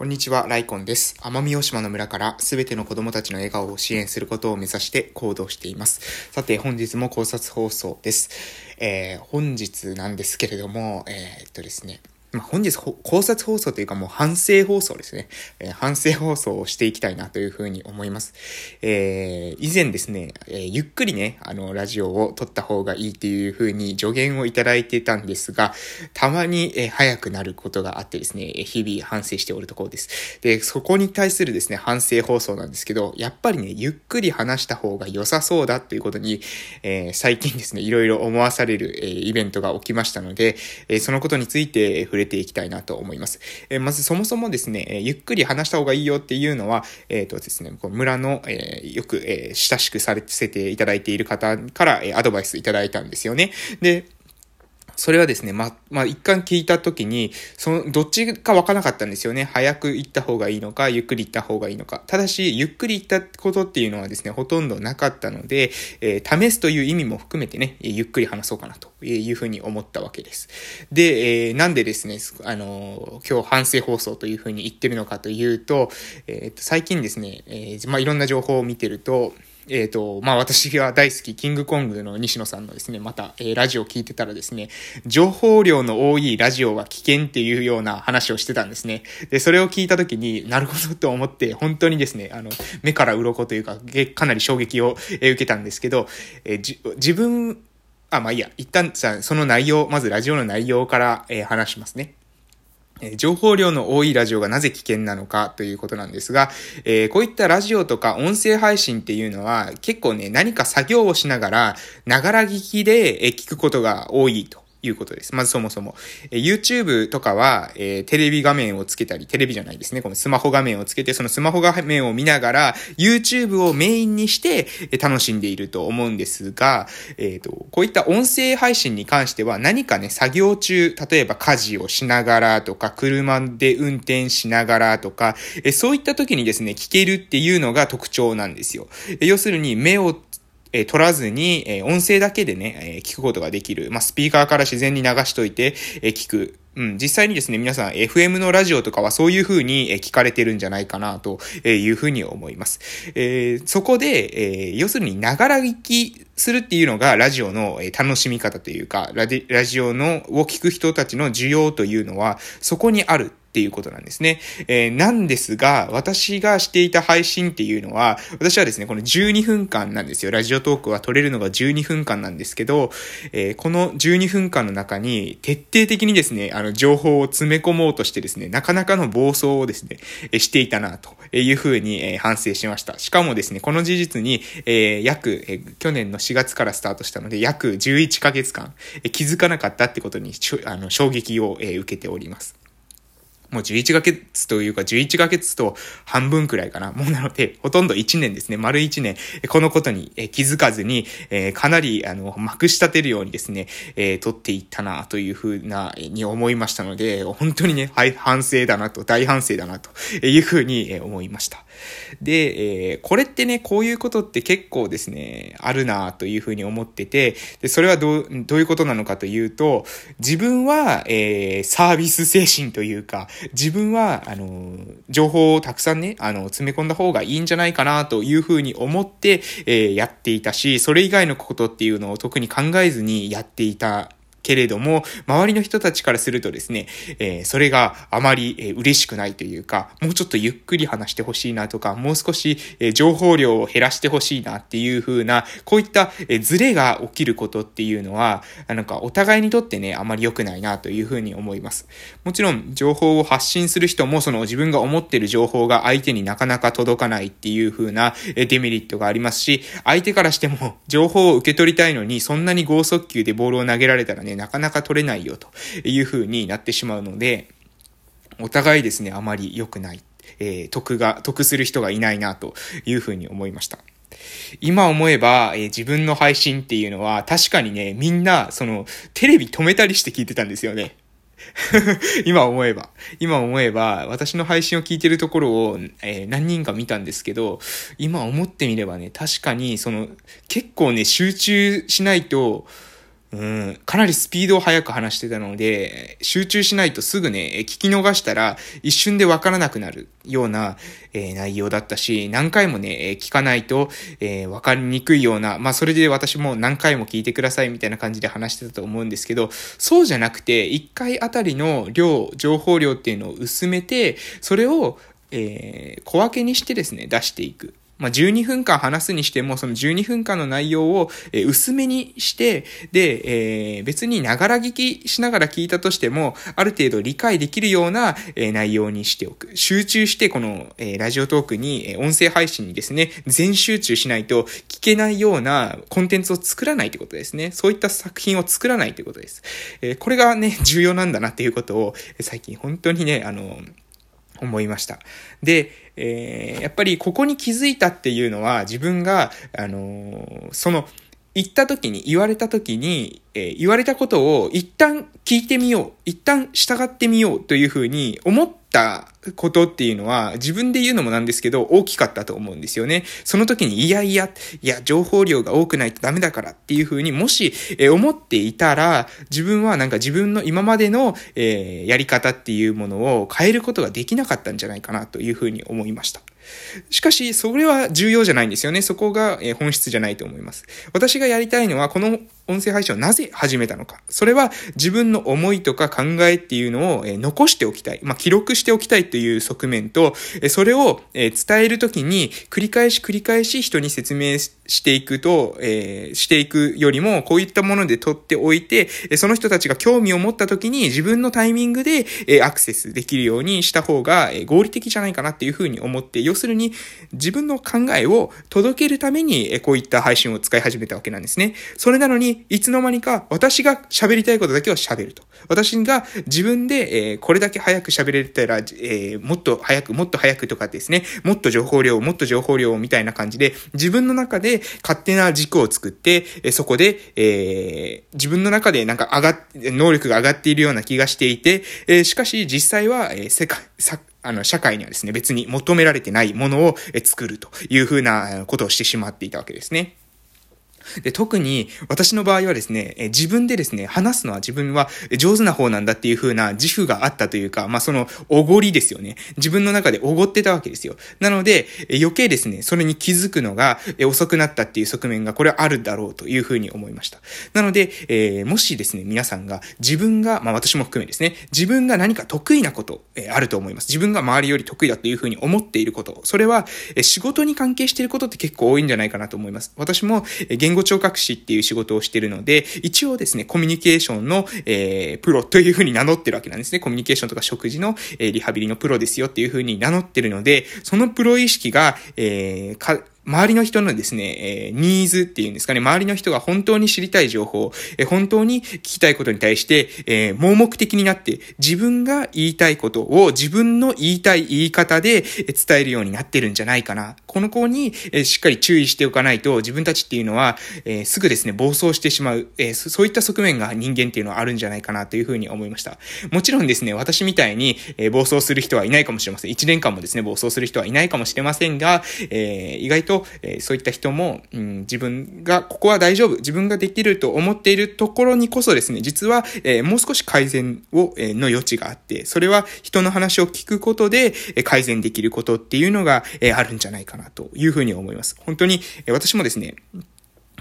こんにちは、ライコンです。奄美大島の村からすべての子供たちの笑顔を支援することを目指して行動しています。さて、本日も考察放送です。えー、本日なんですけれども、えー、っとですね、まあ、本日考察放送というかもう反省放送ですね。えー、反省放送をしていきたいなというふうに思います。えー、以前ですね、えー、ゆっくりね、あの、ラジオを撮った方がいいっていうふうに助言をいただいてたんですが、たまに、え、早くなることがあってですね、日々反省しておるところです。で、そこに対するですね、反省放送なんですけど、やっぱりね、ゆっくり話した方が良さそうだということに、え、最近ですね、いろいろ思わされる、え、イベントが起きましたので、え、そのことについて触れていきたいなと思います。えー、まずそもそもですね、えゆっくり話した方がいいよっていうのは、えっ、ー、とですね、こう村の、えー、よく、え親しくさせていただいている方から、えアドバイスいただいたんですよね。で、それはですね、ま、まあ、一貫聞いたときに、その、どっちかわからなかったんですよね。早く行った方がいいのか、ゆっくり行った方がいいのか。ただし、ゆっくり行ったことっていうのはですね、ほとんどなかったので、えー、試すという意味も含めてね、ゆっくり話そうかなというふうに思ったわけです。で、えー、なんでですね、あのー、今日反省放送というふうに言ってるのかというと、えっと、最近ですね、え、まあ、いろんな情報を見てると、えっ、ー、と、まあ私が大好き、キングコングの西野さんのですね、また、えー、ラジオを聞いてたらですね、情報量の多いラジオは危険っていうような話をしてたんですね。で、それを聞いたときになるほどと思って、本当にですね、あの、目から鱗というか、かなり衝撃をえ受けたんですけど、えー、自分、あ、まあいいや、一旦さ、その内容、まずラジオの内容から、えー、話しますね。え情報量の多いラジオがなぜ危険なのかということなんですが、えー、こういったラジオとか音声配信っていうのは結構ね、何か作業をしながら、ながら聞きで聞くことが多いと。いうことです。まずそもそも。え YouTube とかは、えー、テレビ画面をつけたり、テレビじゃないですね。このスマホ画面をつけて、そのスマホ画面を見ながら、YouTube をメインにして、えー、楽しんでいると思うんですが、えっ、ー、と、こういった音声配信に関しては、何かね、作業中、例えば家事をしながらとか、車で運転しながらとか、えそういった時にですね、聞けるっていうのが特徴なんですよ。え要するに、目をえ取らずに、え音声だけでね、え聞くことができる。まあ、スピーカーから自然に流しといて、え聞く。うん、実際にですね、皆さん FM のラジオとかはそういう風に聞かれてるんじゃないかなという風に思います。えー、そこで、えー、要するにながら聞きするっていうのがラジオの楽しみ方というか、ララジオのを聞く人たちの需要というのはそこにあるっていうことなんですね。えー、なんですが、私がしていた配信っていうのは、私はですね、この12分間なんですよ。ラジオトークは撮れるのが12分間なんですけど、えー、この12分間の中に徹底的にですね、あの、情報を詰め込もうとしてですね、なかなかの暴走をですね、えしていたな、というふうに、え反省しました。しかもですね、この事実に、え約、え去年の4月からスタートしたので、約11ヶ月間、え気づかなかったってことに、あの、衝撃を、え受けております。もう11ヶ月というか11ヶ月と半分くらいかな。もうなので、ほとんど1年ですね。丸1年、このことに気づかずに、えかなり、あの、まくし立てるようにですね、え、取っていったな、というふうな、に思いましたので、本当にね、はい、反省だなと、大反省だな、というふうに思いました。で、え、これってね、こういうことって結構ですね、あるな、というふうに思ってて、で、それはどう、どういうことなのかというと、自分は、えー、サービス精神というか、自分は、あの、情報をたくさんね、あの、詰め込んだ方がいいんじゃないかなというふうに思って、えー、やっていたし、それ以外のことっていうのを特に考えずにやっていたけれども、周りの人たちからするとですね、えー、それがあまり、えー、嬉しくないというか、もうちょっとゆっくり話してほしいなとか、もう少し、えー、情報量を減らしてほしいなっていう風な、こういった、えー、ズレが起きることっていうのは、なんかお互いにとってね、あまり良くないなという風に思います。もちろん、情報を発信する人も、その自分が思ってる情報が相手になかなか届かないっていう風な、えデメリットがありますし、相手からしても、情報を受け取りたいのに、そんなに剛速球でボールを投げられたらねね、なかなか取れないよという風になってしまうので、お互いですね、あまり良くない。えー、得が、得する人がいないなという風に思いました。今思えば、えー、自分の配信っていうのは確かにね、みんな、その、テレビ止めたりして聞いてたんですよね。今思えば。今思えば、私の配信を聞いてるところを、えー、何人か見たんですけど、今思ってみればね、確かに、その、結構ね、集中しないと、うん、かなりスピードを速く話してたので、集中しないとすぐね、聞き逃したら一瞬でわからなくなるような、えー、内容だったし、何回もね、聞かないと、えー、かりにくいような、まあそれで私も何回も聞いてくださいみたいな感じで話してたと思うんですけど、そうじゃなくて、1回あたりの量、情報量っていうのを薄めて、それを、えー、小分けにしてですね、出していく。まあ、12分間話すにしても、その12分間の内容を、え薄めにして、で、えー、別にながら聞きしながら聞いたとしても、ある程度理解できるような、え内容にしておく。集中して、この、えラジオトークに、え音声配信にですね、全集中しないと聞けないようなコンテンツを作らないってことですね。そういった作品を作らないってことです。えこれがね、重要なんだなっていうことを、最近本当にね、あの、思いました。で、えー、やっぱりここに気づいたっていうのは自分が、あのー、その、言った時に、言われた時に、えー、言われたことを一旦聞いてみよう、一旦従ってみようというふうに思ったことっていうのは、自分で言うのもなんですけど、大きかったと思うんですよね。その時に、いやいや、いや、情報量が多くないとダメだからっていうふうに、もし、えー、思っていたら、自分はなんか自分の今までの、えー、やり方っていうものを変えることができなかったんじゃないかなというふうに思いました。しかし、それは重要じゃないんですよね。そこが本質じゃないと思います。私がやりたいのは、この音声配信をなぜ始めたのか。それは自分の思いとか考えっていうのを残しておきたい。まあ、記録しておきたいという側面と、それを伝えるときに繰り返し繰り返し人に説明していくと、え、していくよりも、こういったもので取っておいて、その人たちが興味を持ったときに自分のタイミングでアクセスできるようにした方が合理的じゃないかなっていうふうに思って、要するに自分の考えを届けるためにこういった配信を使い始めたわけなんですね。それなのに、いつの間にか私が喋りたいことだけを喋ると。私が自分で、えー、これだけ早く喋れたら、えー、もっと早く、もっと早くとかですね、もっと情報量、もっと情報量みたいな感じで、自分の中で勝手な軸を作って、えそこで、えー、自分の中でなんか上がっ、能力が上がっているような気がしていて、えしかし実際は、え世界、あの、社会にはですね、別に求められてないものを作るというふうなことをしてしまっていたわけですね。で、特に私の場合はですね、え自分でですね、話すのは自分は上手な方なんだっていう風な自負があったというか、まあ、その、おごりですよね。自分の中でおごってたわけですよ。なので、余計ですね、それに気づくのが遅くなったっていう側面がこれはあるだろうという風に思いました。なので、えー、もしですね、皆さんが自分が、まあ、私も含めですね、自分が何か得意なこと、え、あると思います。自分が周りより得意だという風に思っていること、それは、え仕事に関係していることって結構多いんじゃないかなと思います。私も、え言語聴覚士っていう仕事をしてるので、一応ですね、コミュニケーションの、えー、プロというふうに名乗ってるわけなんですね。コミュニケーションとか食事の、えー、リハビリのプロですよっていうふうに名乗ってるので、そのプロ意識が、えー、周りの人のですね、え、ニーズっていうんですかね、周りの人が本当に知りたい情報、え、本当に聞きたいことに対して、え、盲目的になって、自分が言いたいことを自分の言いたい言い方で伝えるようになってるんじゃないかな。この子に、え、しっかり注意しておかないと、自分たちっていうのは、え、すぐですね、暴走してしまう、え、そういった側面が人間っていうのはあるんじゃないかなというふうに思いました。もちろんですね、私みたいに、え、暴走する人はいないかもしれません。1年間もですね、暴走する人はいないかもしれませんが、え、意外と、とえー、そういった人も、うん、自分が、ここは大丈夫、自分ができると思っているところにこそですね、実は、えー、もう少し改善を、えー、の余地があって、それは人の話を聞くことで、え、改善できることっていうのが、え、あるんじゃないかなというふうに思います。本当に、え、私もですね、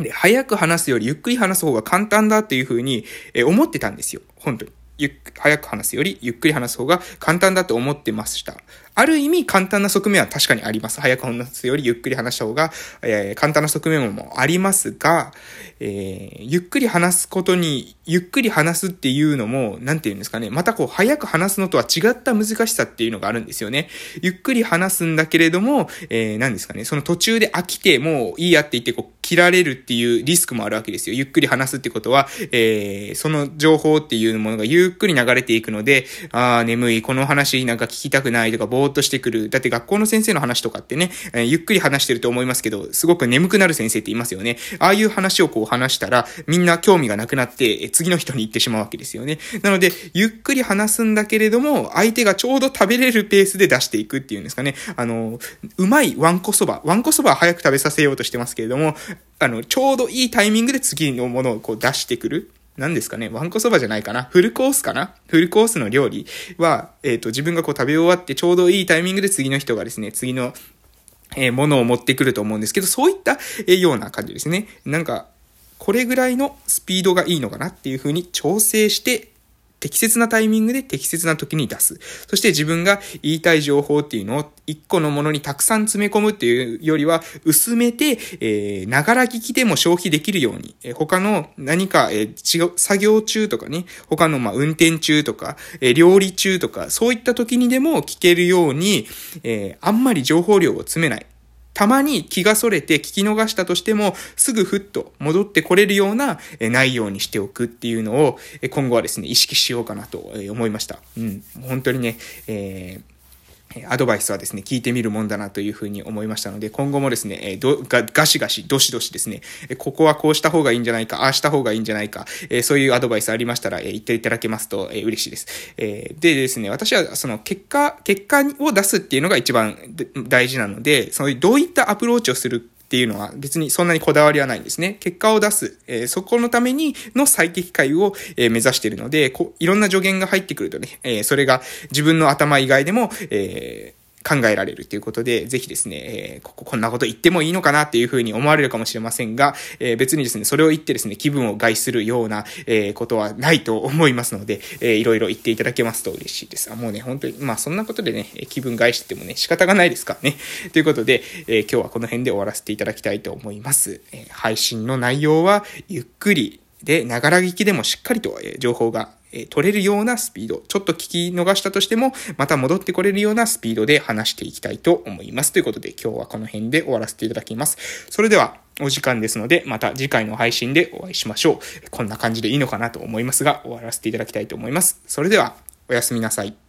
で、早く話すよりゆっくり話す方が簡単だっていうふうに、え、思ってたんですよ。本当に。ゆ早く話すよりゆっくり話す方が簡単だと思ってました。ある意味簡単な側面は確かにあります。早く話すよりゆっくり話した方が、えー、簡単な側面もありますが、えー、ゆっくり話すことに、ゆっくり話すっていうのも、なんて言うんですかね。またこう、早く話すのとは違った難しさっていうのがあるんですよね。ゆっくり話すんだけれども、えー、何ですかね。その途中で飽きて、もういいやって言って、こう、切られるっていうリスクもあるわけですよ。ゆっくり話すってことは、えー、その情報っていうものがゆっくり流れていくので、あー、眠い、この話なんか聞きたくないとか、ぼーっとしてくる。だって学校の先生の話とかってね、えー、ゆっくり話してると思いますけど、すごく眠くなる先生って言いますよね。ああいう話をこう話したら、みんな興味がなくなって、次の人に行ってしまうわけですよね。なので、ゆっくり話すんだけれども、相手がちょうど食べれるペースで出していくっていうんですかね。あの、うまいワンコそば。ワンコそばは早く食べさせようとしてますけれども、あの、ちょうどいいタイミングで次のものをこう出してくる。何ですかね、ワンコそばじゃないかな？フルコースかな？フルコースの料理は、えっ、ー、と、自分がこう食べ終わってちょうどいいタイミングで次の人がですね、次の、えー、ものを持ってくると思うんですけど、そういった、えー、ような感じですね。なんか、これぐらいのスピードがいいのかなっていう風に調整して適切なタイミングで適切な時に出す。そして自分が言いたい情報っていうのを一個のものにたくさん詰め込むっていうよりは薄めて、えー、ながら聞きでも消費できるように、えー、他の何か、えー、違う、作業中とかね、他のま運転中とか、えー、料理中とか、そういった時にでも聞けるように、えー、あんまり情報量を詰めない。たまに気がそれて聞き逃したとしても、すぐふっと戻ってこれるような内容にしておくっていうのを、今後はですね、意識しようかなと思いました。うん。本当にね、えーアドバイスはですね、聞いてみるもんだなというふうに思いましたので、今後もですね、えどがガシガシ、どしどしですね、ここはこうした方がいいんじゃないか、ああした方がいいんじゃないか、えそういうアドバイスありましたら、え言っていただけますと、え嬉しいです。えでですね、私はその結果、結果を出すっていうのが一番大事なので、そういうどういったアプローチをするっていうのは別にそんなにこだわりはないんですね。結果を出す、えー、そこのためにの最適解を、えー、目指しているので、こいろんな助言が入ってくるとね、えー、それが自分の頭以外でも、え考えられるということで、ぜひですね、えー、こここんなこと言ってもいいのかなっていうふうに思われるかもしれませんが、えー、別にですね、それを言ってですね、気分を害するような、えー、ことはないと思いますので、えー、いろいろ言っていただけますと嬉しいです。あもうね、本当に、まあそんなことでね、気分害してもね、仕方がないですからね。ということで、えー、今日はこの辺で終わらせていただきたいと思います。えー、配信の内容は、ゆっくり、で、ながら聞きでもしっかりと、情報が取れるようなスピード、ちょっと聞き逃したとしても、また戻ってこれるようなスピードで話していきたいと思います。ということで、今日はこの辺で終わらせていただきます。それでは、お時間ですので、また次回の配信でお会いしましょう。こんな感じでいいのかなと思いますが、終わらせていただきたいと思います。それでは、おやすみなさい。